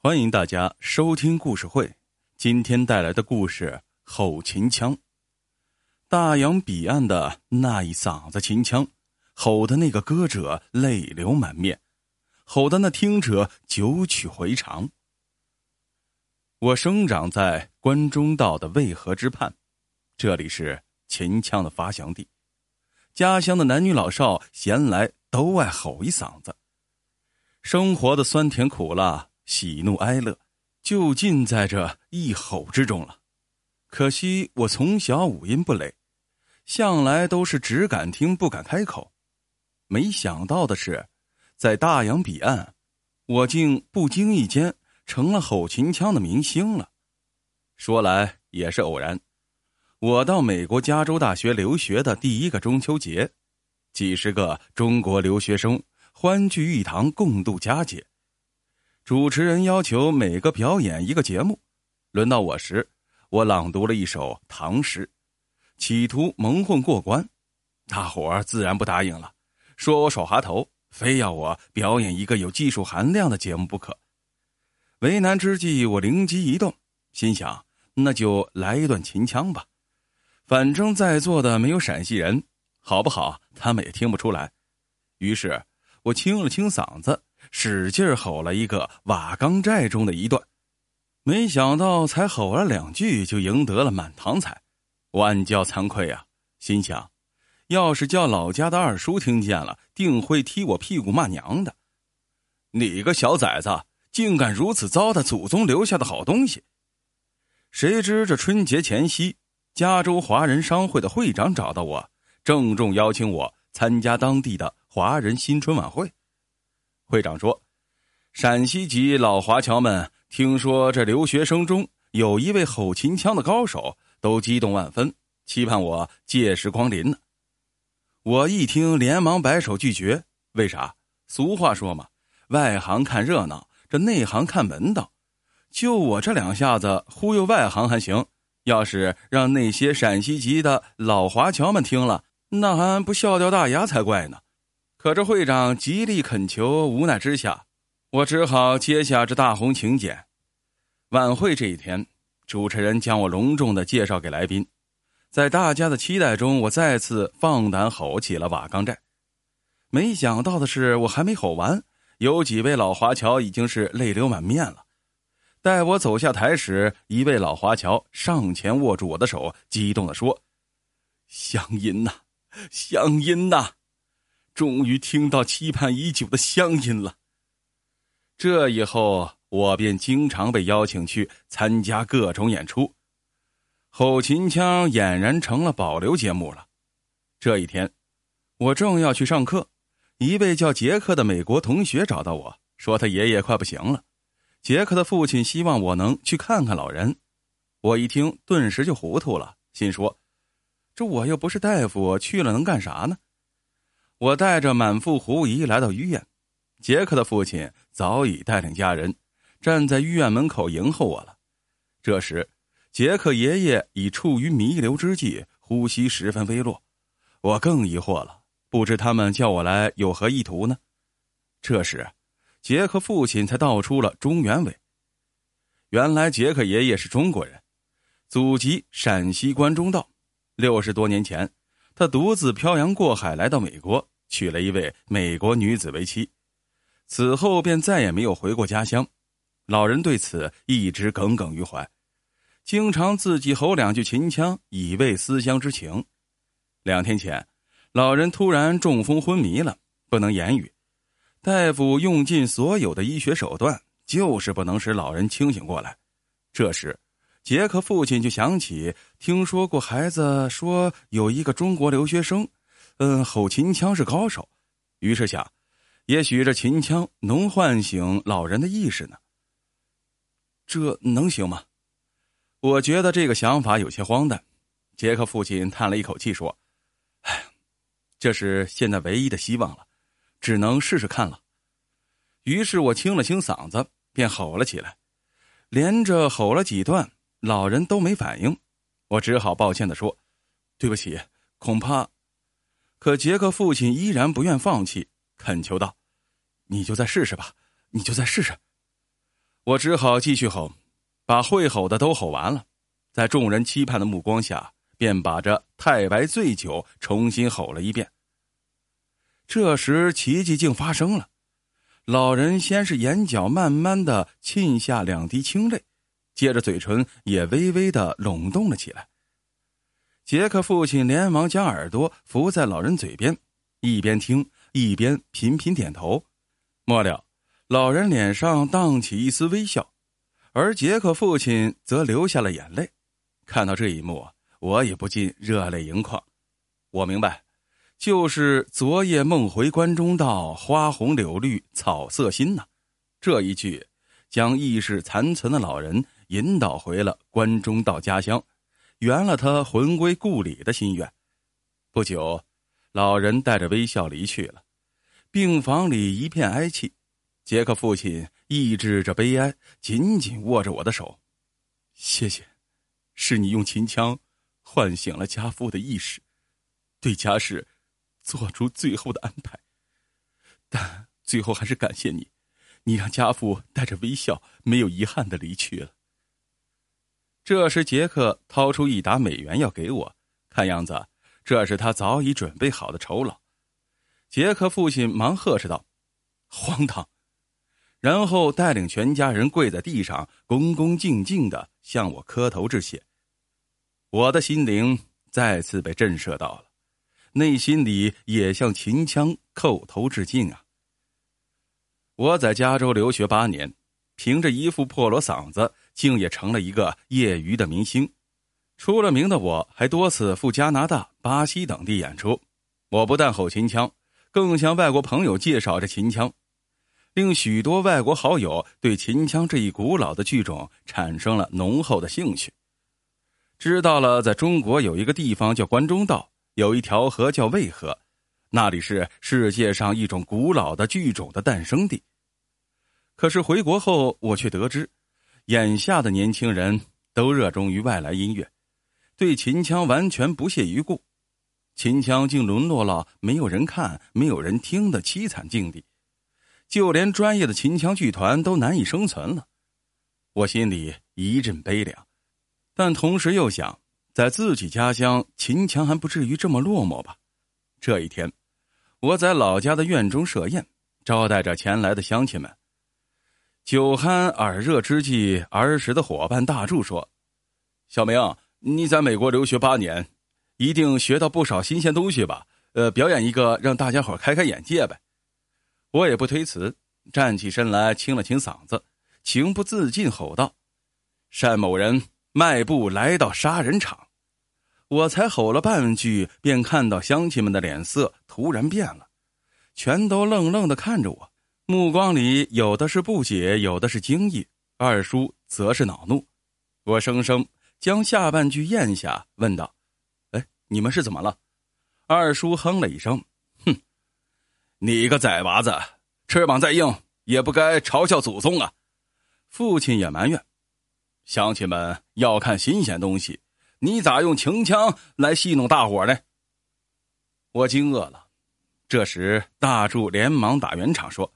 欢迎大家收听故事会。今天带来的故事《吼秦腔》。大洋彼岸的那一嗓子秦腔，吼的那个歌者泪流满面，吼的那听者九曲回肠。我生长在关中道的渭河之畔，这里是秦腔的发祥地。家乡的男女老少闲来都爱吼一嗓子。生活的酸甜苦辣。喜怒哀乐，就尽在这一吼之中了。可惜我从小五音不垒，向来都是只敢听不敢开口。没想到的是，在大洋彼岸，我竟不经意间成了吼秦腔的明星了。说来也是偶然，我到美国加州大学留学的第一个中秋节，几十个中国留学生欢聚一堂，共度佳节。主持人要求每个表演一个节目，轮到我时，我朗读了一首唐诗，企图蒙混过关。大伙儿自然不答应了，说我耍滑头，非要我表演一个有技术含量的节目不可。为难之际，我灵机一动，心想那就来一段秦腔吧，反正在座的没有陕西人，好不好？他们也听不出来。于是我清了清嗓子。使劲吼了一个《瓦岗寨》中的一段，没想到才吼了两句就赢得了满堂彩，我暗叫惭愧啊！心想，要是叫老家的二叔听见了，定会踢我屁股骂娘的。你个小崽子，竟敢如此糟蹋祖宗留下的好东西！谁知这春节前夕，加州华人商会的会长找到我，郑重邀请我参加当地的华人新春晚会。会长说：“陕西籍老华侨们听说这留学生中有一位吼秦腔的高手，都激动万分，期盼我届时光临呢。”我一听，连忙摆手拒绝。为啥？俗话说嘛，“外行看热闹，这内行看门道。”就我这两下子忽悠外行还行，要是让那些陕西籍的老华侨们听了，那还不笑掉大牙才怪呢。可这会长极力恳求，无奈之下，我只好接下这大红请柬。晚会这一天，主持人将我隆重的介绍给来宾，在大家的期待中，我再次放胆吼起了《瓦岗寨》。没想到的是，我还没吼完，有几位老华侨已经是泪流满面了。待我走下台时，一位老华侨上前握住我的手，激动的说：“乡音呐，乡音呐！”终于听到期盼已久的乡音了。这以后，我便经常被邀请去参加各种演出，吼秦腔俨然成了保留节目了。这一天，我正要去上课，一位叫杰克的美国同学找到我说，他爷爷快不行了，杰克的父亲希望我能去看看老人。我一听，顿时就糊涂了，心说：这我又不是大夫，去了能干啥呢？我带着满腹狐疑来到医院，杰克的父亲早已带领家人站在医院门口迎候我了。这时，杰克爷爷已处于弥留之际，呼吸十分微弱。我更疑惑了，不知他们叫我来有何意图呢？这时，杰克父亲才道出了中原委。原来，杰克爷爷是中国人，祖籍陕西关中道。六十多年前。他独自漂洋过海来到美国，娶了一位美国女子为妻，此后便再也没有回过家乡。老人对此一直耿耿于怀，经常自己吼两句秦腔以慰思乡之情。两天前，老人突然中风昏迷了，不能言语，大夫用尽所有的医学手段，就是不能使老人清醒过来。这时。杰克父亲就想起听说过孩子说有一个中国留学生，嗯，吼秦腔是高手，于是想，也许这秦腔能唤醒老人的意识呢。这能行吗？我觉得这个想法有些荒诞。杰克父亲叹了一口气说：“哎，这是现在唯一的希望了，只能试试看了。”于是我清了清嗓子，便吼了起来，连着吼了几段。老人都没反应，我只好抱歉的说：“对不起，恐怕。”可杰克父亲依然不愿放弃，恳求道：“你就再试试吧，你就再试试。”我只好继续吼，把会吼的都吼完了，在众人期盼的目光下，便把这太白醉酒重新吼了一遍。这时，奇迹竟发生了，老人先是眼角慢慢的沁下两滴清泪，接着嘴唇也微微的拢动了起来。杰克父亲连忙将耳朵扶在老人嘴边，一边听一边频频点头。末了，老人脸上荡起一丝微笑，而杰克父亲则流下了眼泪。看到这一幕，我也不禁热泪盈眶。我明白，就是“昨夜梦回关中道，花红柳绿草色新”呐。这一句，将意识残存的老人引导回了关中到家乡，圆了他魂归故里的心愿。不久，老人带着微笑离去了。病房里一片哀戚，杰克父亲抑制着悲哀，紧紧握着我的手。谢谢，是你用秦腔唤醒了家父的意识，对家事做出最后的安排。但最后还是感谢你，你让家父带着微笑、没有遗憾的离去了。这时，杰克掏出一沓美元要给我，看样子这是他早已准备好的酬劳。杰克父亲忙呵斥道：“荒唐！”然后带领全家人跪在地上，恭恭敬敬的向我磕头致谢。我的心灵再次被震慑到了，内心里也向秦腔叩头致敬啊！我在加州留学八年，凭着一副破锣嗓子，竟也成了一个业余的明星。出了名的我，还多次赴加拿大、巴西等地演出。我不但吼秦腔。更向外国朋友介绍着秦腔，令许多外国好友对秦腔这一古老的剧种产生了浓厚的兴趣。知道了，在中国有一个地方叫关中道，有一条河叫渭河，那里是世界上一种古老的剧种的诞生地。可是回国后，我却得知，眼下的年轻人都热衷于外来音乐，对秦腔完全不屑一顾。秦腔竟沦落了没有人看、没有人听的凄惨境地，就连专业的秦腔剧团都难以生存了。我心里一阵悲凉，但同时又想，在自己家乡，秦腔还不至于这么落寞吧？这一天，我在老家的院中设宴，招待着前来的乡亲们。酒酣耳热之际，儿时的伙伴大柱说：“小明，你在美国留学八年。”一定学到不少新鲜东西吧？呃，表演一个，让大家伙开开眼界呗。我也不推辞，站起身来，清了清嗓子，情不自禁吼道：“单某人迈步来到杀人场。”我才吼了半句，便看到乡亲们的脸色突然变了，全都愣愣的看着我，目光里有的是不解，有的是惊异，二叔则是恼怒。我生生将下半句咽下，问道。哎你们是怎么了？二叔哼了一声，哼，你个崽娃子，翅膀再硬也不该嘲笑祖宗啊！父亲也埋怨，乡亲们要看新鲜东西，你咋用秦腔来戏弄大伙呢？我惊愕了。这时大柱连忙打圆场说：“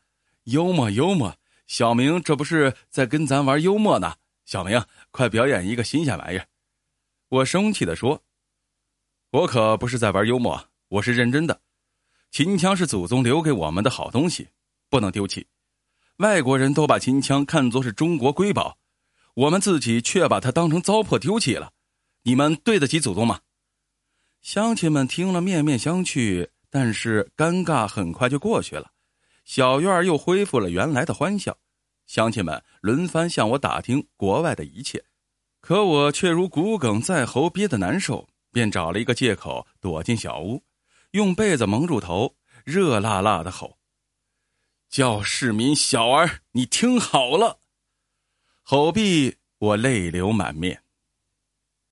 幽默幽默，小明这不是在跟咱玩幽默呢？小明，快表演一个新鲜玩意儿！”我生气的说。我可不是在玩幽默，我是认真的。秦腔是祖宗留给我们的好东西，不能丢弃。外国人都把秦腔看作是中国瑰宝，我们自己却把它当成糟粕丢弃了。你们对得起祖宗吗？乡亲们听了面面相觑，但是尴尬很快就过去了。小院又恢复了原来的欢笑，乡亲们轮番向我打听国外的一切，可我却如骨梗在喉，憋得难受。便找了一个借口躲进小屋，用被子蒙住头，热辣辣的吼：“叫市民小儿，你听好了！”吼毕，我泪流满面。